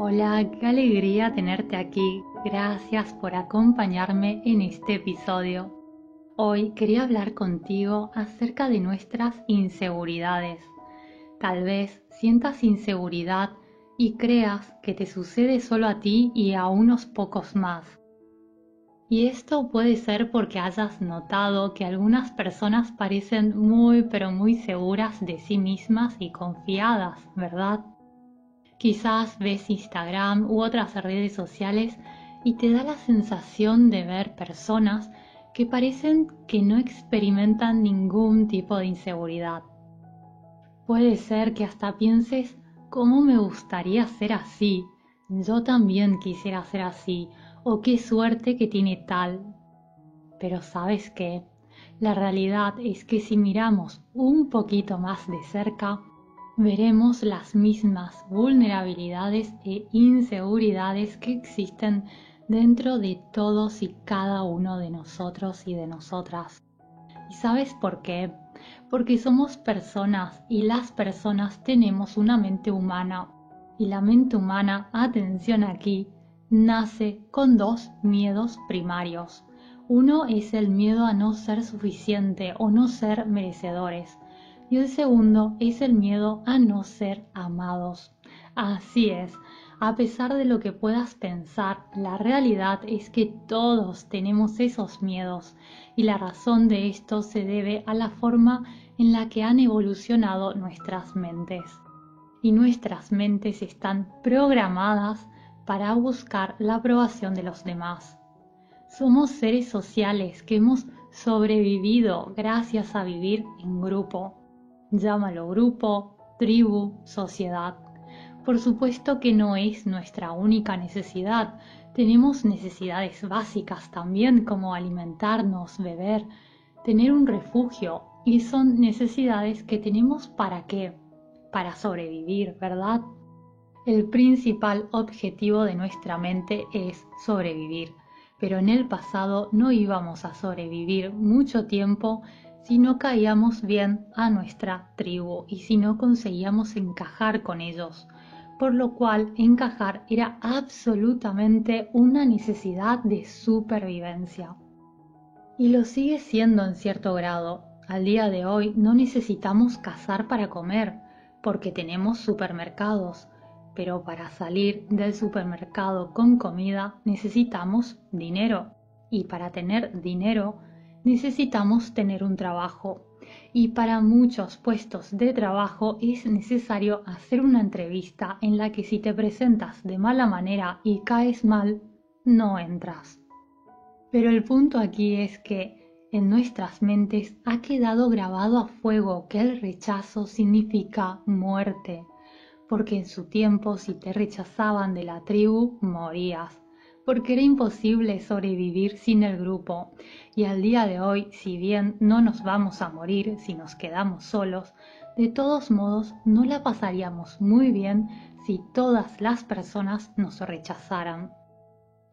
Hola, qué alegría tenerte aquí. Gracias por acompañarme en este episodio. Hoy quería hablar contigo acerca de nuestras inseguridades. Tal vez sientas inseguridad y creas que te sucede solo a ti y a unos pocos más. Y esto puede ser porque hayas notado que algunas personas parecen muy pero muy seguras de sí mismas y confiadas, ¿verdad? Quizás ves Instagram u otras redes sociales y te da la sensación de ver personas que parecen que no experimentan ningún tipo de inseguridad. Puede ser que hasta pienses, ¿cómo me gustaría ser así? Yo también quisiera ser así, o qué suerte que tiene tal. Pero sabes qué, la realidad es que si miramos un poquito más de cerca, veremos las mismas vulnerabilidades e inseguridades que existen dentro de todos y cada uno de nosotros y de nosotras. ¿Y sabes por qué? Porque somos personas y las personas tenemos una mente humana. Y la mente humana, atención aquí, nace con dos miedos primarios. Uno es el miedo a no ser suficiente o no ser merecedores y el segundo es el miedo a no ser amados. Así es, a pesar de lo que puedas pensar, la realidad es que todos tenemos esos miedos y la razón de esto se debe a la forma en la que han evolucionado nuestras mentes. Y nuestras mentes están programadas para buscar la aprobación de los demás. Somos seres sociales que hemos sobrevivido gracias a vivir en grupo Llámalo grupo, tribu, sociedad. Por supuesto que no es nuestra única necesidad. Tenemos necesidades básicas también como alimentarnos, beber, tener un refugio. Y son necesidades que tenemos para qué? Para sobrevivir, ¿verdad? El principal objetivo de nuestra mente es sobrevivir, pero en el pasado no íbamos a sobrevivir mucho tiempo si no caíamos bien a nuestra tribu y si no conseguíamos encajar con ellos, por lo cual encajar era absolutamente una necesidad de supervivencia. Y lo sigue siendo en cierto grado. Al día de hoy no necesitamos cazar para comer, porque tenemos supermercados, pero para salir del supermercado con comida necesitamos dinero, y para tener dinero necesitamos tener un trabajo y para muchos puestos de trabajo es necesario hacer una entrevista en la que si te presentas de mala manera y caes mal, no entras. Pero el punto aquí es que en nuestras mentes ha quedado grabado a fuego que el rechazo significa muerte, porque en su tiempo si te rechazaban de la tribu, morías porque era imposible sobrevivir sin el grupo, y al día de hoy, si bien no nos vamos a morir si nos quedamos solos, de todos modos no la pasaríamos muy bien si todas las personas nos rechazaran.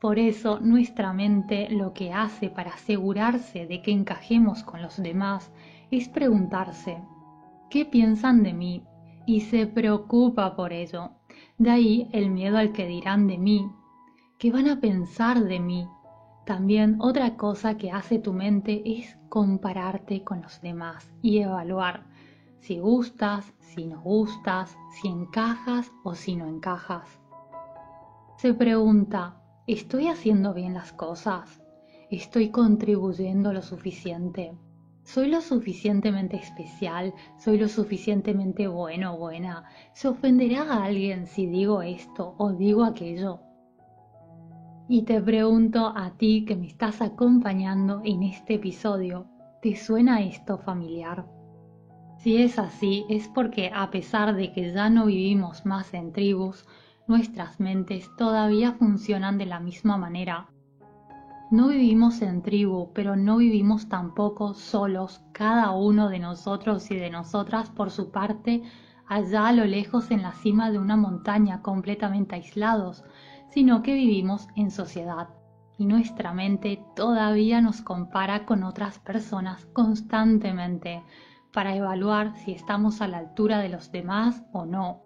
Por eso nuestra mente lo que hace para asegurarse de que encajemos con los demás es preguntarse, ¿qué piensan de mí? Y se preocupa por ello. De ahí el miedo al que dirán de mí, ¿Qué van a pensar de mí? También otra cosa que hace tu mente es compararte con los demás y evaluar si gustas, si no gustas, si encajas o si no encajas. Se pregunta, ¿estoy haciendo bien las cosas? ¿Estoy contribuyendo lo suficiente? ¿Soy lo suficientemente especial? ¿Soy lo suficientemente bueno o buena? ¿Se ofenderá a alguien si digo esto o digo aquello? Y te pregunto a ti que me estás acompañando en este episodio, ¿te suena esto familiar? Si es así, es porque a pesar de que ya no vivimos más en tribus, nuestras mentes todavía funcionan de la misma manera. No vivimos en tribu, pero no vivimos tampoco solos, cada uno de nosotros y de nosotras por su parte, allá a lo lejos en la cima de una montaña completamente aislados, sino que vivimos en sociedad y nuestra mente todavía nos compara con otras personas constantemente para evaluar si estamos a la altura de los demás o no.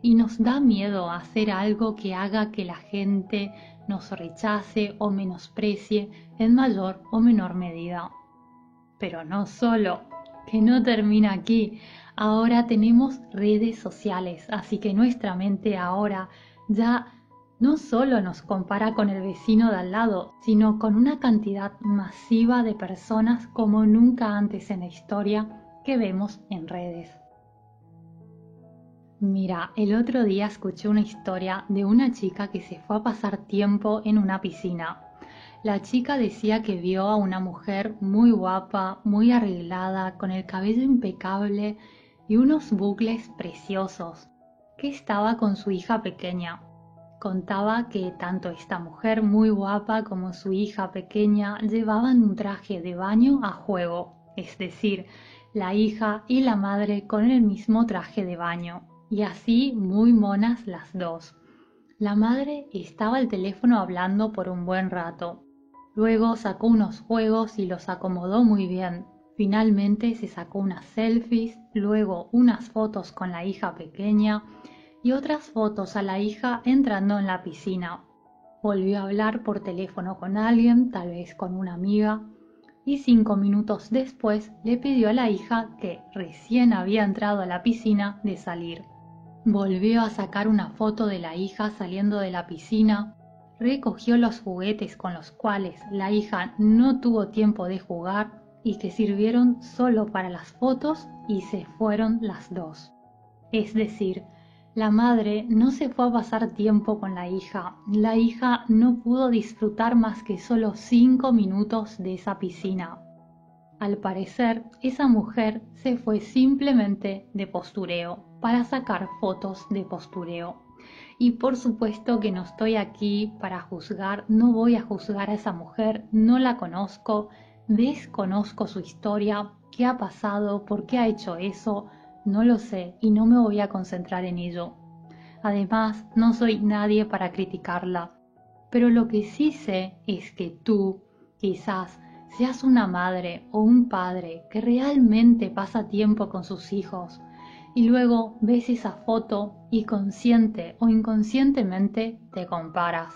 y nos da miedo hacer algo que haga que la gente nos rechace o menosprecie en mayor o menor medida. Pero no solo, que no termina aquí. Ahora tenemos redes sociales, así que nuestra mente ahora ya no solo nos compara con el vecino de al lado, sino con una cantidad masiva de personas como nunca antes en la historia que vemos en redes. Mira, el otro día escuché una historia de una chica que se fue a pasar tiempo en una piscina. La chica decía que vio a una mujer muy guapa, muy arreglada, con el cabello impecable y unos bucles preciosos, que estaba con su hija pequeña. Contaba que tanto esta mujer muy guapa como su hija pequeña llevaban un traje de baño a juego, es decir, la hija y la madre con el mismo traje de baño, y así muy monas las dos. La madre estaba al teléfono hablando por un buen rato. Luego sacó unos juegos y los acomodó muy bien. Finalmente se sacó unas selfies, luego unas fotos con la hija pequeña y otras fotos a la hija entrando en la piscina. Volvió a hablar por teléfono con alguien, tal vez con una amiga, y cinco minutos después le pidió a la hija, que recién había entrado a la piscina, de salir. Volvió a sacar una foto de la hija saliendo de la piscina, recogió los juguetes con los cuales la hija no tuvo tiempo de jugar y que sirvieron solo para las fotos y se fueron las dos. Es decir, la madre no se fue a pasar tiempo con la hija. La hija no pudo disfrutar más que solo cinco minutos de esa piscina. Al parecer, esa mujer se fue simplemente de postureo, para sacar fotos de postureo. Y por supuesto que no estoy aquí para juzgar, no voy a juzgar a esa mujer, no la conozco, desconozco su historia, qué ha pasado, por qué ha hecho eso, no lo sé y no me voy a concentrar en ello. Además, no soy nadie para criticarla. Pero lo que sí sé es que tú, quizás, seas una madre o un padre que realmente pasa tiempo con sus hijos y luego ves esa foto y consciente o inconscientemente te comparas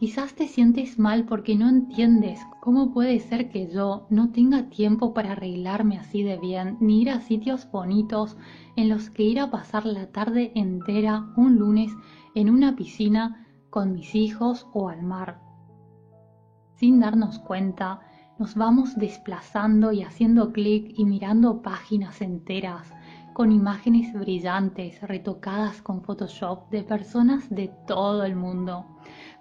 Quizás te sientes mal porque no entiendes cómo puede ser que yo no tenga tiempo para arreglarme así de bien, ni ir a sitios bonitos en los que ir a pasar la tarde entera un lunes en una piscina con mis hijos o al mar. Sin darnos cuenta, nos vamos desplazando y haciendo clic y mirando páginas enteras con imágenes brillantes retocadas con Photoshop de personas de todo el mundo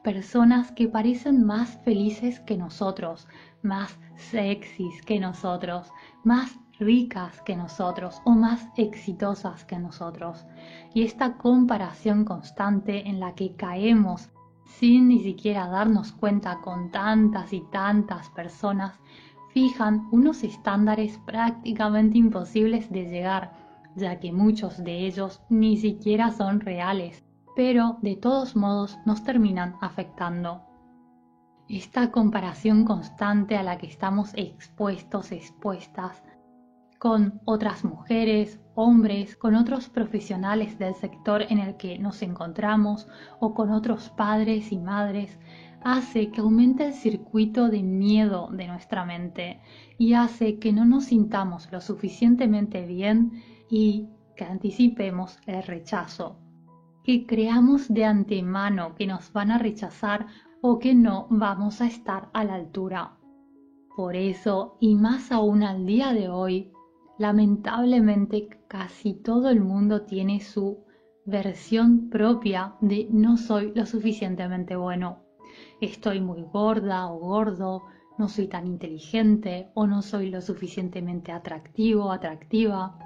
personas que parecen más felices que nosotros, más sexys que nosotros, más ricas que nosotros o más exitosas que nosotros. Y esta comparación constante en la que caemos sin ni siquiera darnos cuenta con tantas y tantas personas, fijan unos estándares prácticamente imposibles de llegar, ya que muchos de ellos ni siquiera son reales pero de todos modos nos terminan afectando. Esta comparación constante a la que estamos expuestos, expuestas, con otras mujeres, hombres, con otros profesionales del sector en el que nos encontramos o con otros padres y madres, hace que aumente el circuito de miedo de nuestra mente y hace que no nos sintamos lo suficientemente bien y que anticipemos el rechazo que creamos de antemano que nos van a rechazar o que no vamos a estar a la altura. Por eso, y más aún al día de hoy, lamentablemente casi todo el mundo tiene su versión propia de no soy lo suficientemente bueno. Estoy muy gorda o gordo, no soy tan inteligente o no soy lo suficientemente atractivo o atractiva.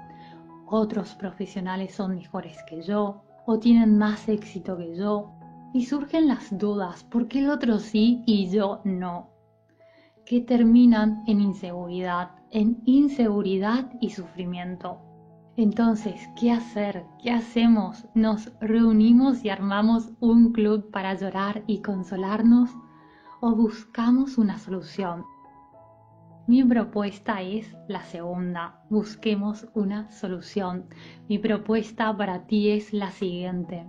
Otros profesionales son mejores que yo, o tienen más éxito que yo. Y surgen las dudas, ¿por qué el otro sí y yo no? Que terminan en inseguridad, en inseguridad y sufrimiento. Entonces, ¿qué hacer? ¿Qué hacemos? ¿Nos reunimos y armamos un club para llorar y consolarnos? ¿O buscamos una solución? Mi propuesta es la segunda. Busquemos una solución. Mi propuesta para ti es la siguiente.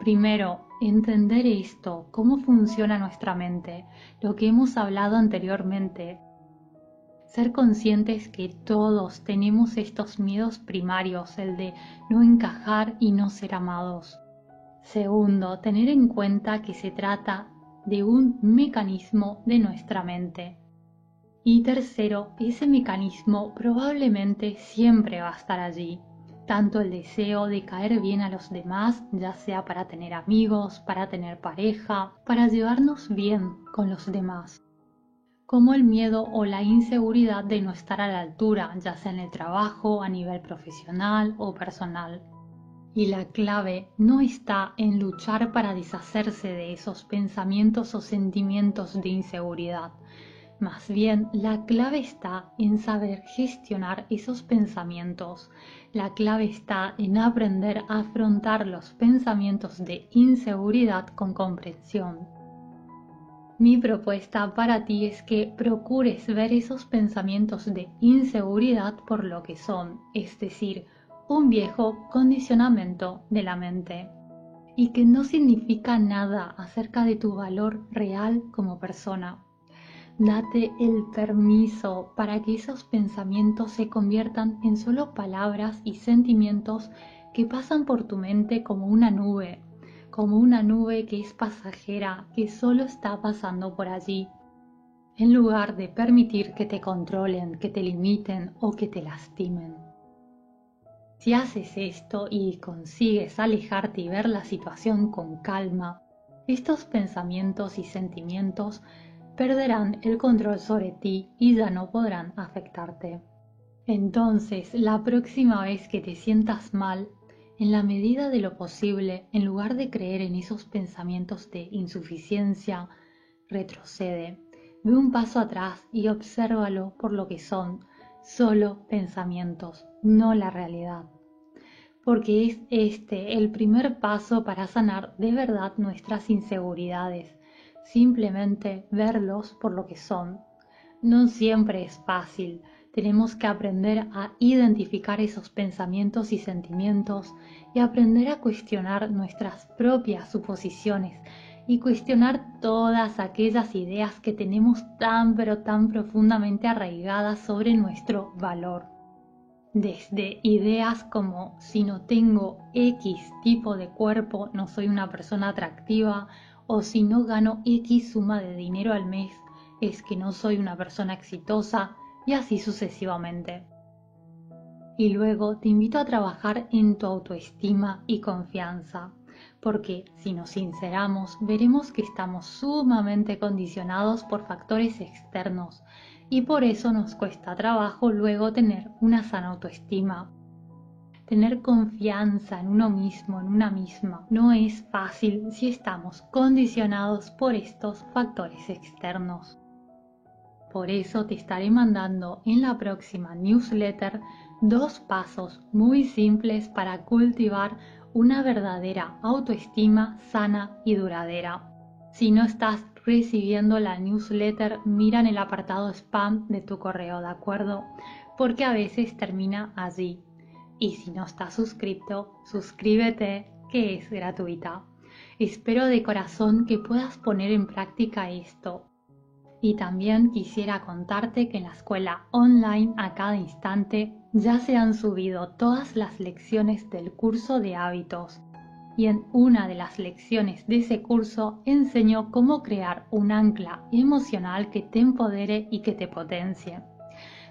Primero, entender esto, cómo funciona nuestra mente, lo que hemos hablado anteriormente. Ser conscientes que todos tenemos estos miedos primarios, el de no encajar y no ser amados. Segundo, tener en cuenta que se trata de un mecanismo de nuestra mente. Y tercero, ese mecanismo probablemente siempre va a estar allí, tanto el deseo de caer bien a los demás, ya sea para tener amigos, para tener pareja, para llevarnos bien con los demás, como el miedo o la inseguridad de no estar a la altura, ya sea en el trabajo, a nivel profesional o personal. Y la clave no está en luchar para deshacerse de esos pensamientos o sentimientos de inseguridad, más bien, la clave está en saber gestionar esos pensamientos. La clave está en aprender a afrontar los pensamientos de inseguridad con comprensión. Mi propuesta para ti es que procures ver esos pensamientos de inseguridad por lo que son, es decir, un viejo condicionamiento de la mente y que no significa nada acerca de tu valor real como persona. Date el permiso para que esos pensamientos se conviertan en solo palabras y sentimientos que pasan por tu mente como una nube, como una nube que es pasajera, que solo está pasando por allí, en lugar de permitir que te controlen, que te limiten o que te lastimen. Si haces esto y consigues alejarte y ver la situación con calma, estos pensamientos y sentimientos perderán el control sobre ti y ya no podrán afectarte. Entonces, la próxima vez que te sientas mal, en la medida de lo posible, en lugar de creer en esos pensamientos de insuficiencia, retrocede, ve un paso atrás y obsérvalo por lo que son, solo pensamientos, no la realidad. Porque es este el primer paso para sanar de verdad nuestras inseguridades, simplemente verlos por lo que son. No siempre es fácil, tenemos que aprender a identificar esos pensamientos y sentimientos y aprender a cuestionar nuestras propias suposiciones y cuestionar todas aquellas ideas que tenemos tan pero tan profundamente arraigadas sobre nuestro valor. Desde ideas como si no tengo X tipo de cuerpo no soy una persona atractiva o si no gano X suma de dinero al mes, es que no soy una persona exitosa y así sucesivamente. Y luego te invito a trabajar en tu autoestima y confianza, porque si nos sinceramos veremos que estamos sumamente condicionados por factores externos y por eso nos cuesta trabajo luego tener una sana autoestima Tener confianza en uno mismo, en una misma, no es fácil si estamos condicionados por estos factores externos. Por eso te estaré mandando en la próxima newsletter dos pasos muy simples para cultivar una verdadera autoestima sana y duradera. Si no estás recibiendo la newsletter, mira en el apartado spam de tu correo, ¿de acuerdo? Porque a veces termina allí. Y si no estás suscrito, suscríbete, que es gratuita. Espero de corazón que puedas poner en práctica esto. Y también quisiera contarte que en la escuela online a cada instante ya se han subido todas las lecciones del curso de hábitos. Y en una de las lecciones de ese curso enseño cómo crear un ancla emocional que te empodere y que te potencie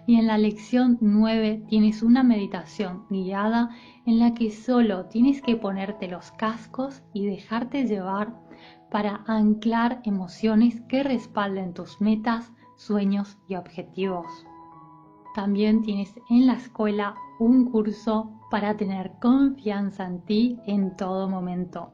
y en la lección 9 tienes una meditación guiada en la que solo tienes que ponerte los cascos y dejarte llevar para anclar emociones que respalden tus metas, sueños y objetivos. También tienes en la escuela un curso para tener confianza en ti en todo momento.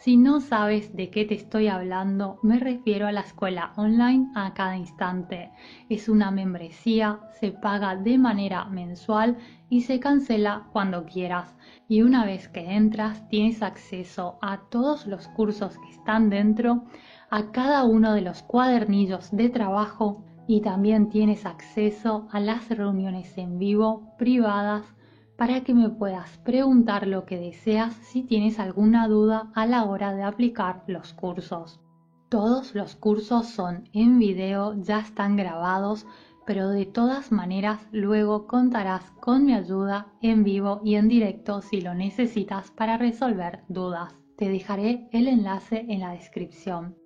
Si no sabes de qué te estoy hablando, me refiero a la escuela online a cada instante. Es una membresía, se paga de manera mensual y se cancela cuando quieras. Y una vez que entras, tienes acceso a todos los cursos que están dentro, a cada uno de los cuadernillos de trabajo y también tienes acceso a las reuniones en vivo privadas para que me puedas preguntar lo que deseas si tienes alguna duda a la hora de aplicar los cursos. Todos los cursos son en video, ya están grabados, pero de todas maneras luego contarás con mi ayuda en vivo y en directo si lo necesitas para resolver dudas. Te dejaré el enlace en la descripción.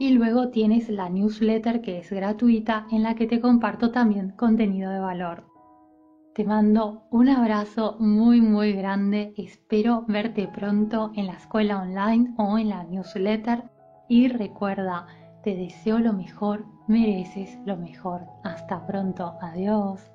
Y luego tienes la newsletter que es gratuita en la que te comparto también contenido de valor. Te mando un abrazo muy muy grande, espero verte pronto en la escuela online o en la newsletter y recuerda, te deseo lo mejor, mereces lo mejor. Hasta pronto, adiós.